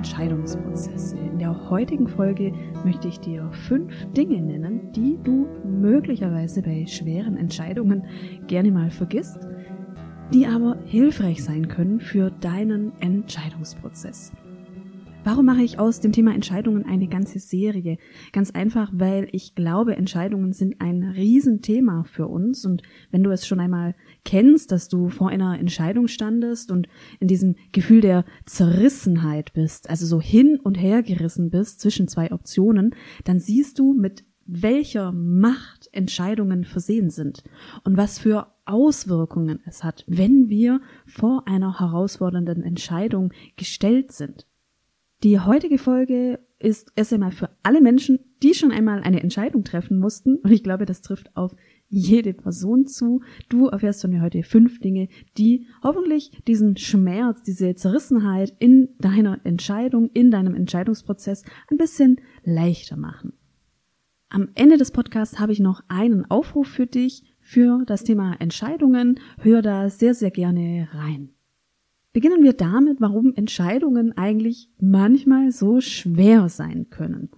Entscheidungsprozesse. In der heutigen Folge möchte ich dir fünf Dinge nennen, die du möglicherweise bei schweren Entscheidungen gerne mal vergisst, die aber hilfreich sein können für deinen Entscheidungsprozess. Warum mache ich aus dem Thema Entscheidungen eine ganze Serie? Ganz einfach, weil ich glaube, Entscheidungen sind ein Riesenthema für uns. Und wenn du es schon einmal kennst, dass du vor einer Entscheidung standest und in diesem Gefühl der Zerrissenheit bist, also so hin und her gerissen bist zwischen zwei Optionen, dann siehst du, mit welcher Macht Entscheidungen versehen sind und was für Auswirkungen es hat, wenn wir vor einer herausfordernden Entscheidung gestellt sind. Die heutige Folge ist erst einmal für alle Menschen, die schon einmal eine Entscheidung treffen mussten. Und ich glaube, das trifft auf jede Person zu. Du erfährst von mir heute fünf Dinge, die hoffentlich diesen Schmerz, diese Zerrissenheit in deiner Entscheidung, in deinem Entscheidungsprozess ein bisschen leichter machen. Am Ende des Podcasts habe ich noch einen Aufruf für dich für das Thema Entscheidungen. Hör da sehr, sehr gerne rein. Beginnen wir damit, warum Entscheidungen eigentlich manchmal so schwer sein können.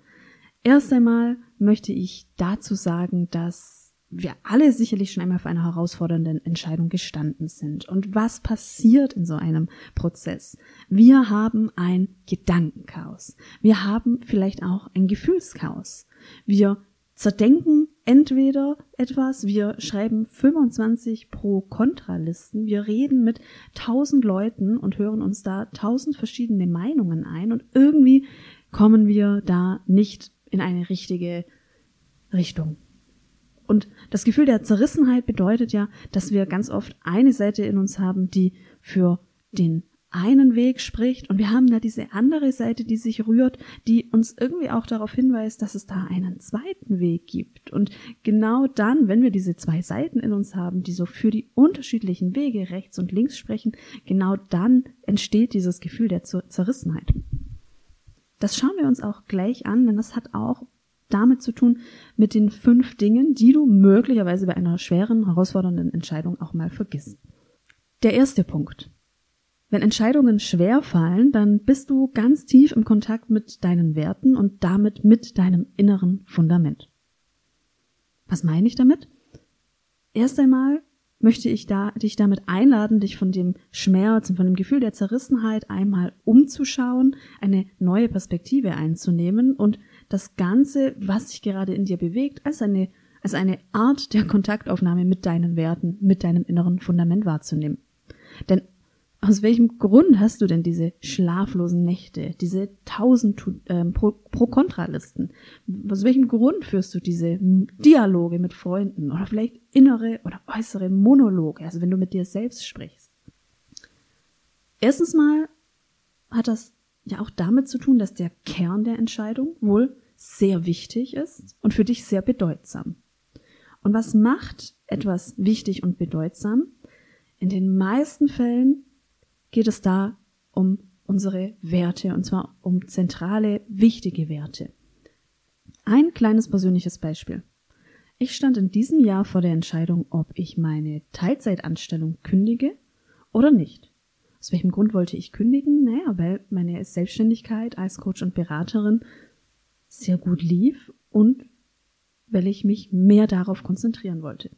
Erst einmal möchte ich dazu sagen, dass wir alle sicherlich schon einmal vor einer herausfordernden Entscheidung gestanden sind. Und was passiert in so einem Prozess? Wir haben ein Gedankenchaos. Wir haben vielleicht auch ein Gefühlschaos. Wir zerdenken entweder etwas, wir schreiben 25 Pro-Kontra-Listen, wir reden mit 1000 Leuten und hören uns da 1000 verschiedene Meinungen ein. Und irgendwie kommen wir da nicht in eine richtige Richtung. Und das Gefühl der Zerrissenheit bedeutet ja, dass wir ganz oft eine Seite in uns haben, die für den einen Weg spricht und wir haben da diese andere Seite, die sich rührt, die uns irgendwie auch darauf hinweist, dass es da einen zweiten Weg gibt. Und genau dann, wenn wir diese zwei Seiten in uns haben, die so für die unterschiedlichen Wege rechts und links sprechen, genau dann entsteht dieses Gefühl der Zerrissenheit. Das schauen wir uns auch gleich an, denn das hat auch damit zu tun mit den fünf Dingen, die du möglicherweise bei einer schweren, herausfordernden Entscheidung auch mal vergisst. Der erste Punkt. Wenn Entscheidungen schwer fallen, dann bist du ganz tief im Kontakt mit deinen Werten und damit mit deinem inneren Fundament. Was meine ich damit? Erst einmal möchte ich da, dich damit einladen, dich von dem Schmerz und von dem Gefühl der Zerrissenheit einmal umzuschauen, eine neue Perspektive einzunehmen und das Ganze, was sich gerade in dir bewegt, als eine, als eine Art der Kontaktaufnahme mit deinen Werten, mit deinem inneren Fundament wahrzunehmen. Denn aus welchem Grund hast du denn diese schlaflosen Nächte, diese tausend ähm, Pro-Kontra-Listen? Aus welchem Grund führst du diese Dialoge mit Freunden oder vielleicht innere oder äußere Monologe, also wenn du mit dir selbst sprichst? Erstens mal hat das ja auch damit zu tun, dass der Kern der Entscheidung wohl sehr wichtig ist und für dich sehr bedeutsam. Und was macht etwas wichtig und bedeutsam? In den meisten Fällen geht es da um unsere Werte und zwar um zentrale, wichtige Werte. Ein kleines persönliches Beispiel. Ich stand in diesem Jahr vor der Entscheidung, ob ich meine Teilzeitanstellung kündige oder nicht. Aus welchem Grund wollte ich kündigen? Naja, weil meine Selbstständigkeit als Coach und Beraterin sehr gut lief und weil ich mich mehr darauf konzentrieren wollte.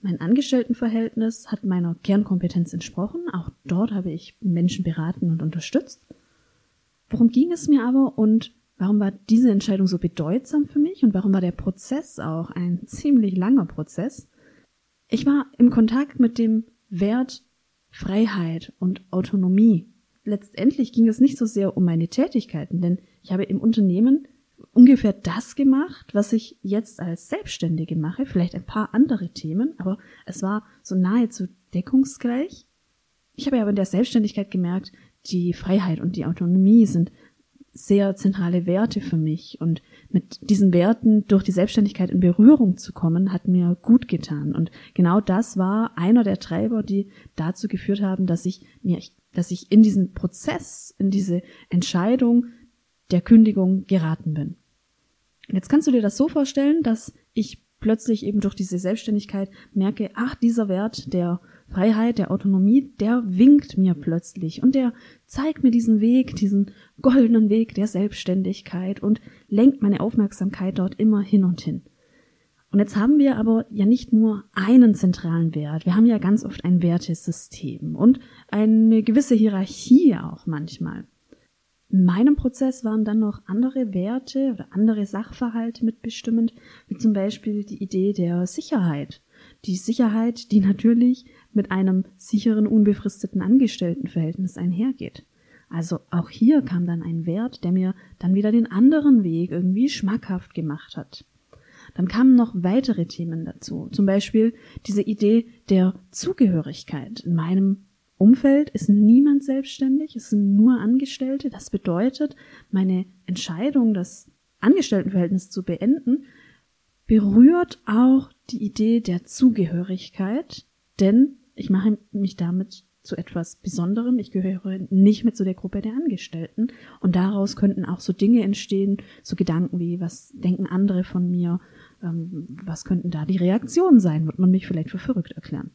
Mein Angestelltenverhältnis hat meiner Kernkompetenz entsprochen. Auch dort habe ich Menschen beraten und unterstützt. Worum ging es mir aber und warum war diese Entscheidung so bedeutsam für mich und warum war der Prozess auch ein ziemlich langer Prozess? Ich war im Kontakt mit dem Wert Freiheit und Autonomie. Letztendlich ging es nicht so sehr um meine Tätigkeiten, denn ich habe im Unternehmen ungefähr das gemacht, was ich jetzt als Selbstständige mache, vielleicht ein paar andere Themen, aber es war so nahezu deckungsgleich. Ich habe aber in der Selbstständigkeit gemerkt, die Freiheit und die Autonomie sind sehr zentrale Werte für mich und mit diesen Werten durch die Selbstständigkeit in Berührung zu kommen, hat mir gut getan. Und genau das war einer der Treiber, die dazu geführt haben, dass ich mir, dass ich in diesen Prozess, in diese Entscheidung der Kündigung geraten bin. Und jetzt kannst du dir das so vorstellen, dass ich plötzlich eben durch diese Selbstständigkeit merke, ach, dieser Wert der Freiheit, der Autonomie, der winkt mir plötzlich und der zeigt mir diesen Weg, diesen goldenen Weg der Selbstständigkeit und lenkt meine Aufmerksamkeit dort immer hin und hin. Und jetzt haben wir aber ja nicht nur einen zentralen Wert, wir haben ja ganz oft ein Wertesystem und eine gewisse Hierarchie auch manchmal. In meinem Prozess waren dann noch andere Werte oder andere Sachverhalte mitbestimmend, wie zum Beispiel die Idee der Sicherheit. Die Sicherheit, die natürlich mit einem sicheren, unbefristeten Angestelltenverhältnis einhergeht. Also auch hier kam dann ein Wert, der mir dann wieder den anderen Weg irgendwie schmackhaft gemacht hat. Dann kamen noch weitere Themen dazu, zum Beispiel diese Idee der Zugehörigkeit. In meinem Umfeld ist niemand selbstständig, es sind nur Angestellte. Das bedeutet, meine Entscheidung, das Angestelltenverhältnis zu beenden, berührt auch die Idee der Zugehörigkeit, denn ich mache mich damit zu etwas Besonderem. Ich gehöre nicht mehr zu der Gruppe der Angestellten. Und daraus könnten auch so Dinge entstehen, so Gedanken wie, was denken andere von mir? Ähm, was könnten da die Reaktionen sein? Wird man mich vielleicht für verrückt erklären?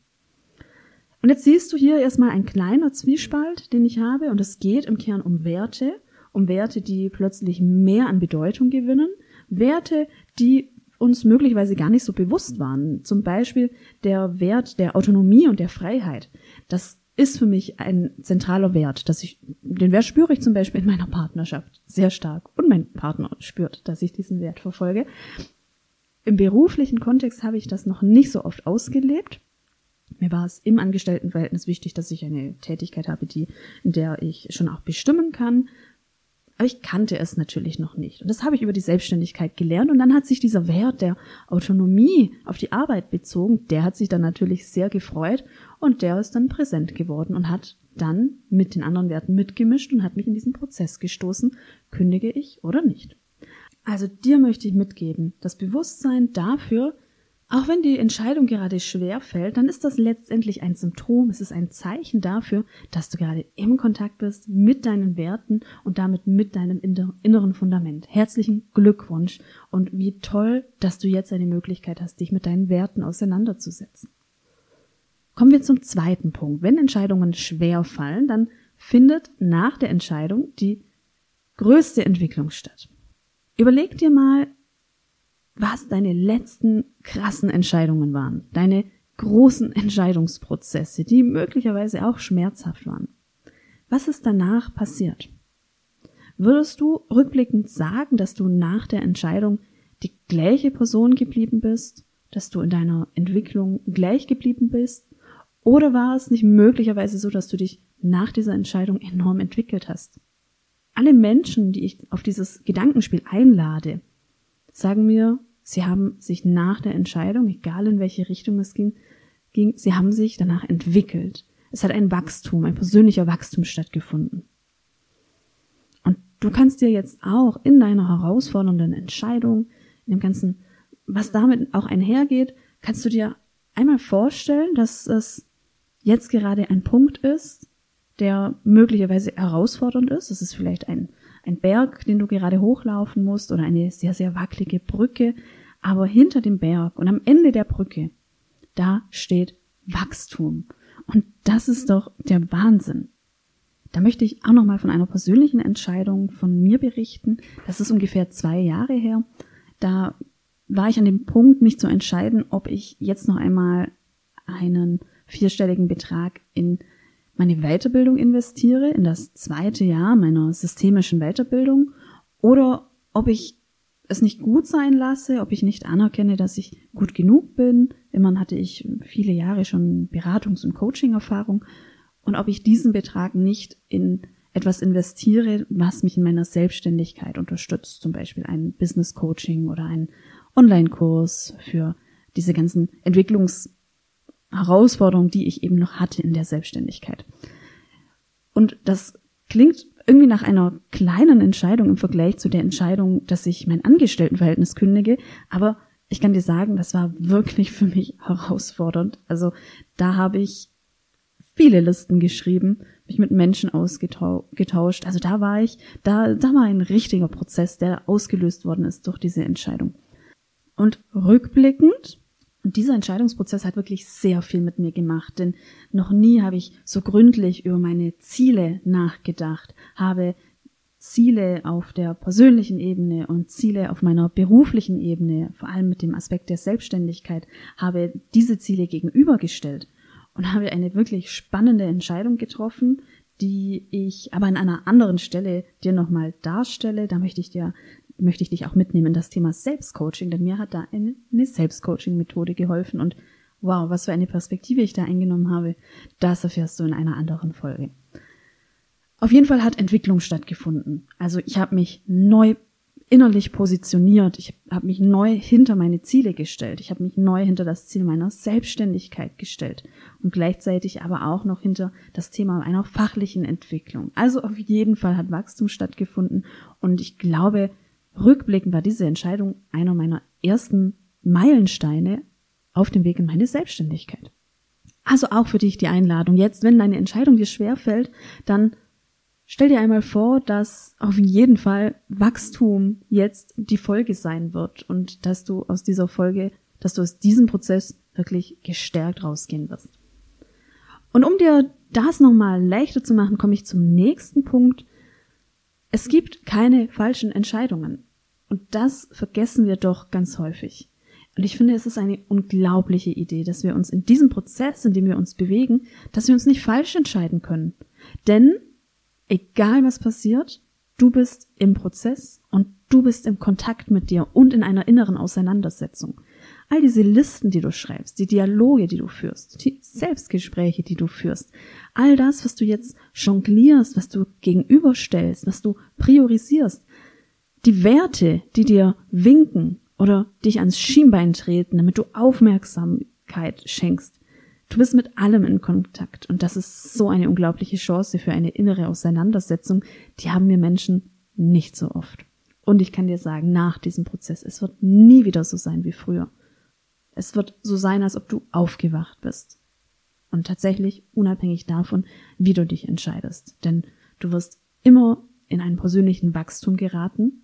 Und jetzt siehst du hier erstmal ein kleiner Zwiespalt, den ich habe, und es geht im Kern um Werte, um Werte, die plötzlich mehr an Bedeutung gewinnen, Werte, die uns möglicherweise gar nicht so bewusst waren. Zum Beispiel der Wert der Autonomie und der Freiheit. Das ist für mich ein zentraler Wert, dass ich, den Wert spüre ich zum Beispiel in meiner Partnerschaft sehr stark und mein Partner spürt, dass ich diesen Wert verfolge. Im beruflichen Kontext habe ich das noch nicht so oft ausgelebt. Mir war es im Angestelltenverhältnis wichtig, dass ich eine Tätigkeit habe, die, in der ich schon auch bestimmen kann. Aber ich kannte es natürlich noch nicht. Und das habe ich über die Selbstständigkeit gelernt. Und dann hat sich dieser Wert der Autonomie auf die Arbeit bezogen. Der hat sich dann natürlich sehr gefreut und der ist dann präsent geworden und hat dann mit den anderen Werten mitgemischt und hat mich in diesen Prozess gestoßen. Kündige ich oder nicht? Also dir möchte ich mitgeben, das Bewusstsein dafür, auch wenn die Entscheidung gerade schwer fällt, dann ist das letztendlich ein Symptom, es ist ein Zeichen dafür, dass du gerade im Kontakt bist mit deinen Werten und damit mit deinem inneren Fundament. Herzlichen Glückwunsch und wie toll, dass du jetzt eine Möglichkeit hast, dich mit deinen Werten auseinanderzusetzen. Kommen wir zum zweiten Punkt. Wenn Entscheidungen schwer fallen, dann findet nach der Entscheidung die größte Entwicklung statt. Überleg dir mal, was deine letzten krassen Entscheidungen waren, deine großen Entscheidungsprozesse, die möglicherweise auch schmerzhaft waren. Was ist danach passiert? Würdest du rückblickend sagen, dass du nach der Entscheidung die gleiche Person geblieben bist, dass du in deiner Entwicklung gleich geblieben bist? Oder war es nicht möglicherweise so, dass du dich nach dieser Entscheidung enorm entwickelt hast? Alle Menschen, die ich auf dieses Gedankenspiel einlade, sagen mir, sie haben sich nach der Entscheidung, egal in welche Richtung es ging, ging, sie haben sich danach entwickelt. Es hat ein Wachstum, ein persönlicher Wachstum stattgefunden. Und du kannst dir jetzt auch in deiner herausfordernden Entscheidung, in dem ganzen, was damit auch einhergeht, kannst du dir einmal vorstellen, dass es jetzt gerade ein Punkt ist, der möglicherweise herausfordernd ist. Es ist vielleicht ein ein Berg, den du gerade hochlaufen musst oder eine sehr, sehr wackelige Brücke. Aber hinter dem Berg und am Ende der Brücke, da steht Wachstum. Und das ist doch der Wahnsinn. Da möchte ich auch nochmal von einer persönlichen Entscheidung von mir berichten. Das ist ungefähr zwei Jahre her. Da war ich an dem Punkt, mich zu entscheiden, ob ich jetzt noch einmal einen vierstelligen Betrag in meine Weiterbildung investiere, in das zweite Jahr meiner systemischen Weiterbildung, oder ob ich es nicht gut sein lasse, ob ich nicht anerkenne, dass ich gut genug bin. Immerhin hatte ich viele Jahre schon Beratungs- und Coaching-Erfahrung und ob ich diesen Betrag nicht in etwas investiere, was mich in meiner Selbstständigkeit unterstützt, zum Beispiel ein Business Coaching oder ein Online-Kurs für diese ganzen Entwicklungs- Herausforderung, die ich eben noch hatte in der Selbstständigkeit. Und das klingt irgendwie nach einer kleinen Entscheidung im Vergleich zu der Entscheidung, dass ich mein Angestelltenverhältnis kündige. Aber ich kann dir sagen, das war wirklich für mich herausfordernd. Also da habe ich viele Listen geschrieben, mich mit Menschen ausgetauscht. Also da war ich, da, da war ein richtiger Prozess, der ausgelöst worden ist durch diese Entscheidung. Und rückblickend, und dieser Entscheidungsprozess hat wirklich sehr viel mit mir gemacht, denn noch nie habe ich so gründlich über meine Ziele nachgedacht, habe Ziele auf der persönlichen Ebene und Ziele auf meiner beruflichen Ebene, vor allem mit dem Aspekt der Selbstständigkeit, habe diese Ziele gegenübergestellt und habe eine wirklich spannende Entscheidung getroffen, die ich aber an einer anderen Stelle dir nochmal darstelle. Da möchte ich dir möchte ich dich auch mitnehmen in das Thema Selbstcoaching, denn mir hat da eine, Selbstcoaching-Methode geholfen und wow, was für eine Perspektive ich da eingenommen habe, das erfährst du in einer anderen Folge. Auf jeden Fall hat Entwicklung stattgefunden. Also ich habe mich neu innerlich positioniert, ich habe mich neu hinter meine Ziele gestellt, ich habe mich neu hinter das Ziel meiner Selbstständigkeit gestellt und gleichzeitig aber auch noch hinter das Thema einer fachlichen Entwicklung. Also auf jeden Fall hat Wachstum stattgefunden und ich glaube, Rückblickend war diese Entscheidung einer meiner ersten Meilensteine auf dem Weg in meine Selbstständigkeit. Also auch für dich die Einladung. Jetzt, wenn deine Entscheidung dir schwerfällt, dann stell dir einmal vor, dass auf jeden Fall Wachstum jetzt die Folge sein wird und dass du aus dieser Folge, dass du aus diesem Prozess wirklich gestärkt rausgehen wirst. Und um dir das nochmal leichter zu machen, komme ich zum nächsten Punkt, es gibt keine falschen Entscheidungen. Und das vergessen wir doch ganz häufig. Und ich finde, es ist eine unglaubliche Idee, dass wir uns in diesem Prozess, in dem wir uns bewegen, dass wir uns nicht falsch entscheiden können. Denn egal was passiert, du bist im Prozess und du bist im Kontakt mit dir und in einer inneren Auseinandersetzung. All diese Listen, die du schreibst, die Dialoge, die du führst, die Selbstgespräche, die du führst, all das, was du jetzt jonglierst, was du gegenüberstellst, was du priorisierst, die Werte, die dir winken oder dich ans Schienbein treten, damit du Aufmerksamkeit schenkst. Du bist mit allem in Kontakt und das ist so eine unglaubliche Chance für eine innere Auseinandersetzung, die haben wir Menschen nicht so oft. Und ich kann dir sagen, nach diesem Prozess, es wird nie wieder so sein wie früher. Es wird so sein, als ob du aufgewacht bist. Und tatsächlich unabhängig davon, wie du dich entscheidest. Denn du wirst immer in einen persönlichen Wachstum geraten.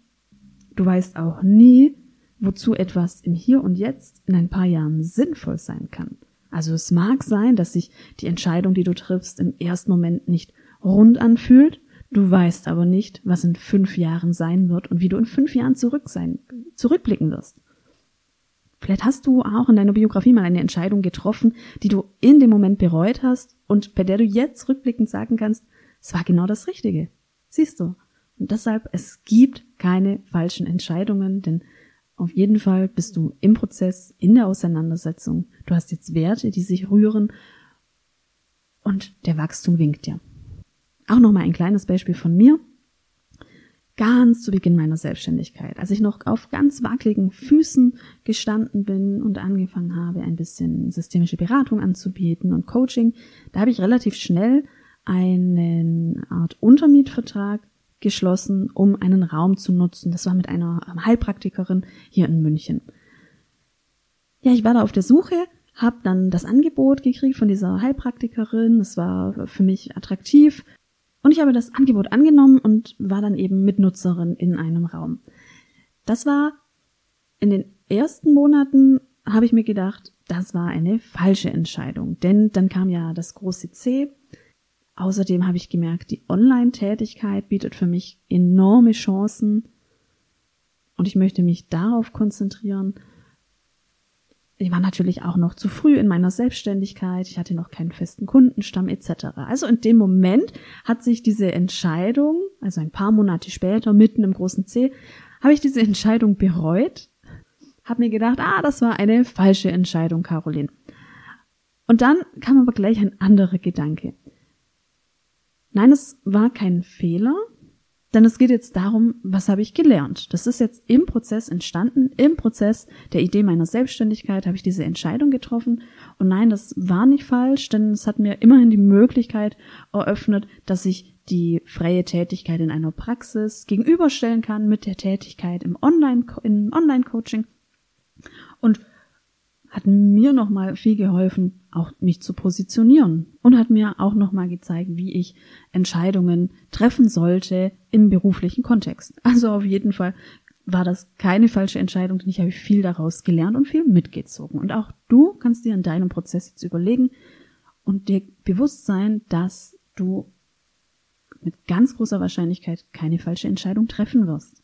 Du weißt auch nie, wozu etwas im Hier und Jetzt in ein paar Jahren sinnvoll sein kann. Also es mag sein, dass sich die Entscheidung, die du triffst, im ersten Moment nicht rund anfühlt. Du weißt aber nicht, was in fünf Jahren sein wird und wie du in fünf Jahren zurück sein, zurückblicken wirst. Vielleicht hast du auch in deiner Biografie mal eine Entscheidung getroffen, die du in dem Moment bereut hast und bei der du jetzt rückblickend sagen kannst, es war genau das Richtige. Siehst du? Und deshalb, es gibt keine falschen Entscheidungen, denn auf jeden Fall bist du im Prozess, in der Auseinandersetzung. Du hast jetzt Werte, die sich rühren und der Wachstum winkt dir. Auch nochmal ein kleines Beispiel von mir ganz zu Beginn meiner Selbstständigkeit, als ich noch auf ganz wackeligen Füßen gestanden bin und angefangen habe, ein bisschen systemische Beratung anzubieten und Coaching, da habe ich relativ schnell einen Art Untermietvertrag geschlossen, um einen Raum zu nutzen. Das war mit einer Heilpraktikerin hier in München. Ja, ich war da auf der Suche, habe dann das Angebot gekriegt von dieser Heilpraktikerin. Es war für mich attraktiv, und ich habe das Angebot angenommen und war dann eben Mitnutzerin in einem Raum. Das war in den ersten Monaten, habe ich mir gedacht, das war eine falsche Entscheidung. Denn dann kam ja das große C. Außerdem habe ich gemerkt, die Online-Tätigkeit bietet für mich enorme Chancen. Und ich möchte mich darauf konzentrieren ich war natürlich auch noch zu früh in meiner Selbstständigkeit, ich hatte noch keinen festen Kundenstamm etc. Also in dem Moment hat sich diese Entscheidung, also ein paar Monate später, mitten im großen C, habe ich diese Entscheidung bereut, habe mir gedacht, ah, das war eine falsche Entscheidung, Caroline. Und dann kam aber gleich ein anderer Gedanke. Nein, es war kein Fehler, denn es geht jetzt darum, was habe ich gelernt? Das ist jetzt im Prozess entstanden, im Prozess der Idee meiner Selbstständigkeit habe ich diese Entscheidung getroffen. Und nein, das war nicht falsch, denn es hat mir immerhin die Möglichkeit eröffnet, dass ich die freie Tätigkeit in einer Praxis gegenüberstellen kann mit der Tätigkeit im Online, im Online-Coaching und hat mir nochmal viel geholfen, auch mich zu positionieren und hat mir auch nochmal gezeigt, wie ich Entscheidungen treffen sollte im beruflichen Kontext. Also auf jeden Fall war das keine falsche Entscheidung, denn ich habe viel daraus gelernt und viel mitgezogen. Und auch du kannst dir in deinem Prozess jetzt überlegen und dir bewusst sein, dass du mit ganz großer Wahrscheinlichkeit keine falsche Entscheidung treffen wirst.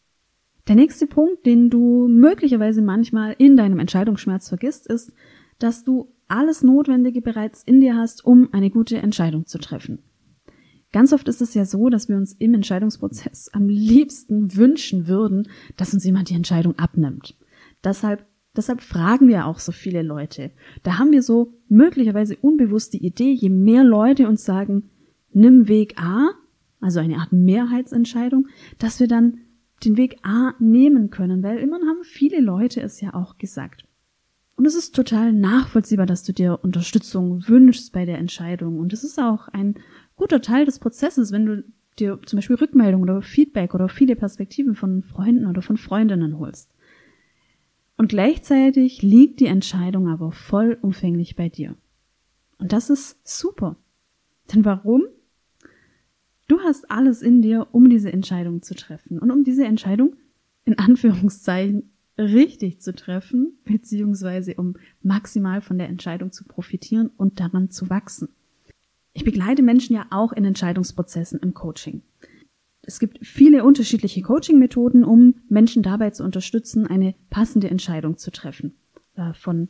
Der nächste Punkt, den du möglicherweise manchmal in deinem Entscheidungsschmerz vergisst, ist, dass du alles Notwendige bereits in dir hast, um eine gute Entscheidung zu treffen. Ganz oft ist es ja so, dass wir uns im Entscheidungsprozess am liebsten wünschen würden, dass uns jemand die Entscheidung abnimmt. Deshalb, deshalb fragen wir auch so viele Leute. Da haben wir so möglicherweise unbewusst die Idee, je mehr Leute uns sagen, nimm Weg A, also eine Art Mehrheitsentscheidung, dass wir dann den Weg A nehmen können, weil immerhin haben viele Leute es ja auch gesagt. Und es ist total nachvollziehbar, dass du dir Unterstützung wünschst bei der Entscheidung. Und es ist auch ein guter Teil des Prozesses, wenn du dir zum Beispiel Rückmeldung oder Feedback oder viele Perspektiven von Freunden oder von Freundinnen holst. Und gleichzeitig liegt die Entscheidung aber vollumfänglich bei dir. Und das ist super. Denn warum? Du hast alles in dir, um diese Entscheidung zu treffen und um diese Entscheidung in Anführungszeichen richtig zu treffen, beziehungsweise um maximal von der Entscheidung zu profitieren und daran zu wachsen. Ich begleite Menschen ja auch in Entscheidungsprozessen im Coaching. Es gibt viele unterschiedliche Coaching-Methoden, um Menschen dabei zu unterstützen, eine passende Entscheidung zu treffen. Äh, von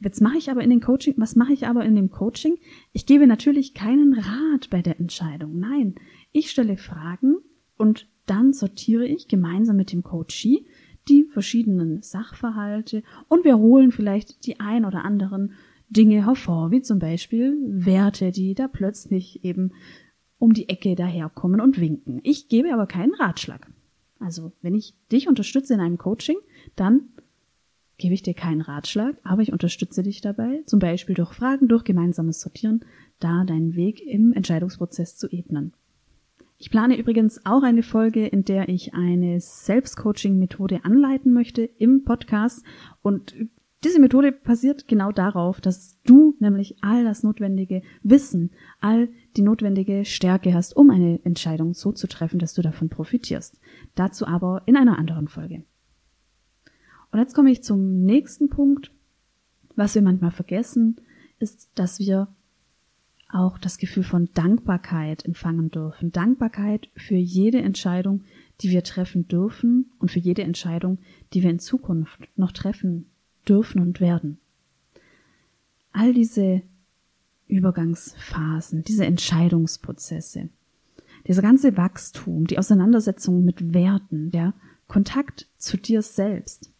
jetzt mache ich aber in den Coaching, was mache ich aber in dem Coaching? Ich gebe natürlich keinen Rat bei der Entscheidung. Nein, ich stelle Fragen und dann sortiere ich gemeinsam mit dem Coachee die verschiedenen Sachverhalte und wir holen vielleicht die ein oder anderen Dinge hervor, wie zum Beispiel Werte, die da plötzlich eben um die Ecke daherkommen und winken. Ich gebe aber keinen Ratschlag. Also, wenn ich dich unterstütze in einem Coaching, dann gebe ich dir keinen Ratschlag, aber ich unterstütze dich dabei, zum Beispiel durch Fragen, durch gemeinsames Sortieren, da deinen Weg im Entscheidungsprozess zu ebnen. Ich plane übrigens auch eine Folge, in der ich eine Selbstcoaching-Methode anleiten möchte im Podcast. Und diese Methode basiert genau darauf, dass du nämlich all das notwendige Wissen, all die notwendige Stärke hast, um eine Entscheidung so zu treffen, dass du davon profitierst. Dazu aber in einer anderen Folge. Und jetzt komme ich zum nächsten Punkt. Was wir manchmal vergessen, ist, dass wir auch das Gefühl von Dankbarkeit empfangen dürfen. Dankbarkeit für jede Entscheidung, die wir treffen dürfen und für jede Entscheidung, die wir in Zukunft noch treffen dürfen und werden. All diese Übergangsphasen, diese Entscheidungsprozesse, dieser ganze Wachstum, die Auseinandersetzung mit Werten, der Kontakt zu dir selbst,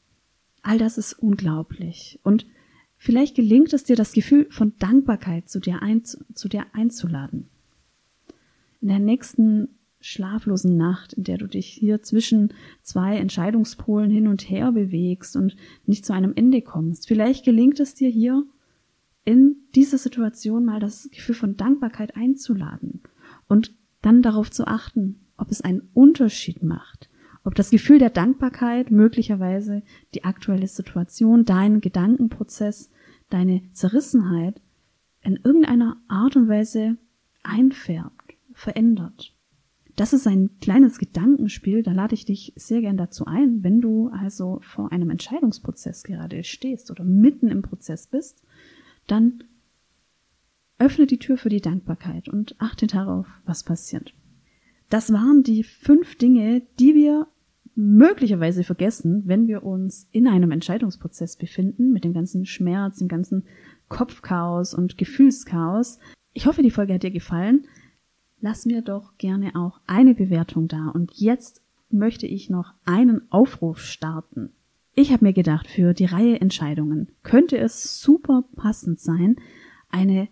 all das ist unglaublich. Und Vielleicht gelingt es dir, das Gefühl von Dankbarkeit zu dir, ein, zu dir einzuladen. In der nächsten schlaflosen Nacht, in der du dich hier zwischen zwei Entscheidungspolen hin und her bewegst und nicht zu einem Ende kommst. Vielleicht gelingt es dir hier, in dieser Situation mal das Gefühl von Dankbarkeit einzuladen und dann darauf zu achten, ob es einen Unterschied macht, ob das Gefühl der Dankbarkeit möglicherweise die aktuelle Situation, deinen Gedankenprozess, deine Zerrissenheit in irgendeiner Art und Weise einfärbt, verändert. Das ist ein kleines Gedankenspiel, da lade ich dich sehr gern dazu ein, wenn du also vor einem Entscheidungsprozess gerade stehst oder mitten im Prozess bist, dann öffne die Tür für die Dankbarkeit und achte darauf, was passiert. Das waren die fünf Dinge, die wir möglicherweise vergessen, wenn wir uns in einem Entscheidungsprozess befinden, mit dem ganzen Schmerz, dem ganzen Kopfchaos und Gefühlschaos. Ich hoffe, die Folge hat dir gefallen. Lass mir doch gerne auch eine Bewertung da. Und jetzt möchte ich noch einen Aufruf starten. Ich habe mir gedacht, für die Reihe Entscheidungen könnte es super passend sein, eine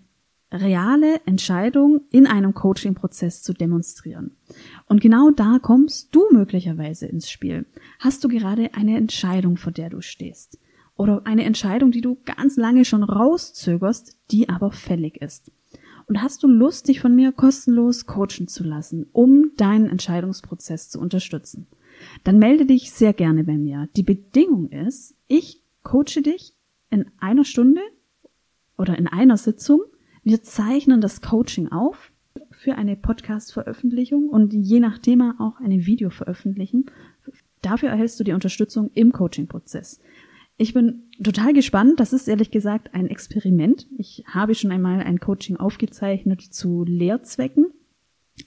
reale Entscheidung in einem Coaching-Prozess zu demonstrieren. Und genau da kommst du möglicherweise ins Spiel. Hast du gerade eine Entscheidung, vor der du stehst? Oder eine Entscheidung, die du ganz lange schon rauszögerst, die aber fällig ist. Und hast du Lust, dich von mir kostenlos coachen zu lassen, um deinen Entscheidungsprozess zu unterstützen? Dann melde dich sehr gerne bei mir. Die Bedingung ist, ich coache dich in einer Stunde oder in einer Sitzung. Wir zeichnen das Coaching auf für eine Podcast-Veröffentlichung und je nach Thema auch eine Video veröffentlichen. Dafür erhältst du die Unterstützung im Coaching-Prozess. Ich bin total gespannt. Das ist ehrlich gesagt ein Experiment. Ich habe schon einmal ein Coaching aufgezeichnet zu Lehrzwecken.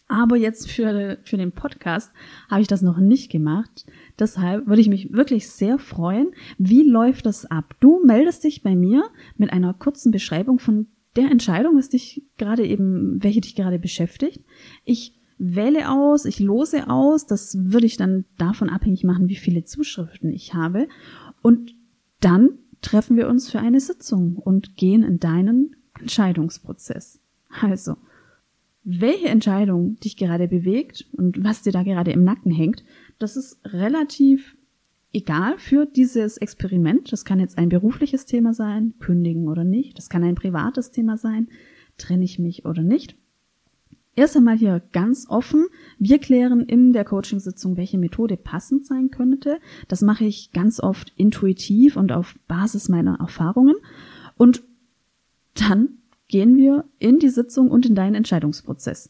Aber jetzt für, für den Podcast habe ich das noch nicht gemacht. Deshalb würde ich mich wirklich sehr freuen. Wie läuft das ab? Du meldest dich bei mir mit einer kurzen Beschreibung von der Entscheidung, was dich gerade eben, welche dich gerade beschäftigt. Ich wähle aus, ich lose aus. Das würde ich dann davon abhängig machen, wie viele Zuschriften ich habe. Und dann treffen wir uns für eine Sitzung und gehen in deinen Entscheidungsprozess. Also, welche Entscheidung dich gerade bewegt und was dir da gerade im Nacken hängt, das ist relativ egal für dieses Experiment. Das kann jetzt ein berufliches Thema sein, kündigen oder nicht. Das kann ein privates Thema sein, trenne ich mich oder nicht. Erst einmal hier ganz offen. Wir klären in der Coachingsitzung, welche Methode passend sein könnte. Das mache ich ganz oft intuitiv und auf Basis meiner Erfahrungen. Und dann gehen wir in die Sitzung und in deinen Entscheidungsprozess.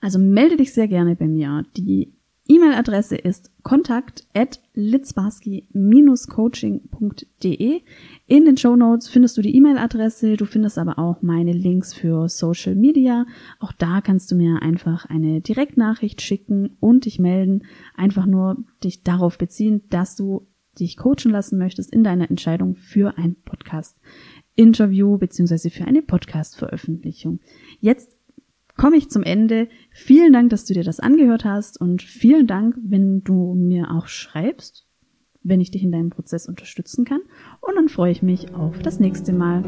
Also melde dich sehr gerne bei mir. Die E-Mail-Adresse ist kontakt at litzbarski-coaching.de. In den Show Notes findest du die E-Mail-Adresse, du findest aber auch meine Links für Social Media. Auch da kannst du mir einfach eine Direktnachricht schicken und dich melden. Einfach nur dich darauf beziehen, dass du dich coachen lassen möchtest in deiner Entscheidung für ein Podcast-Interview beziehungsweise für eine Podcast-Veröffentlichung. Jetzt komme ich zum Ende. Vielen Dank, dass du dir das angehört hast und vielen Dank, wenn du mir auch schreibst, wenn ich dich in deinem Prozess unterstützen kann. Und dann freue ich mich auf das nächste Mal.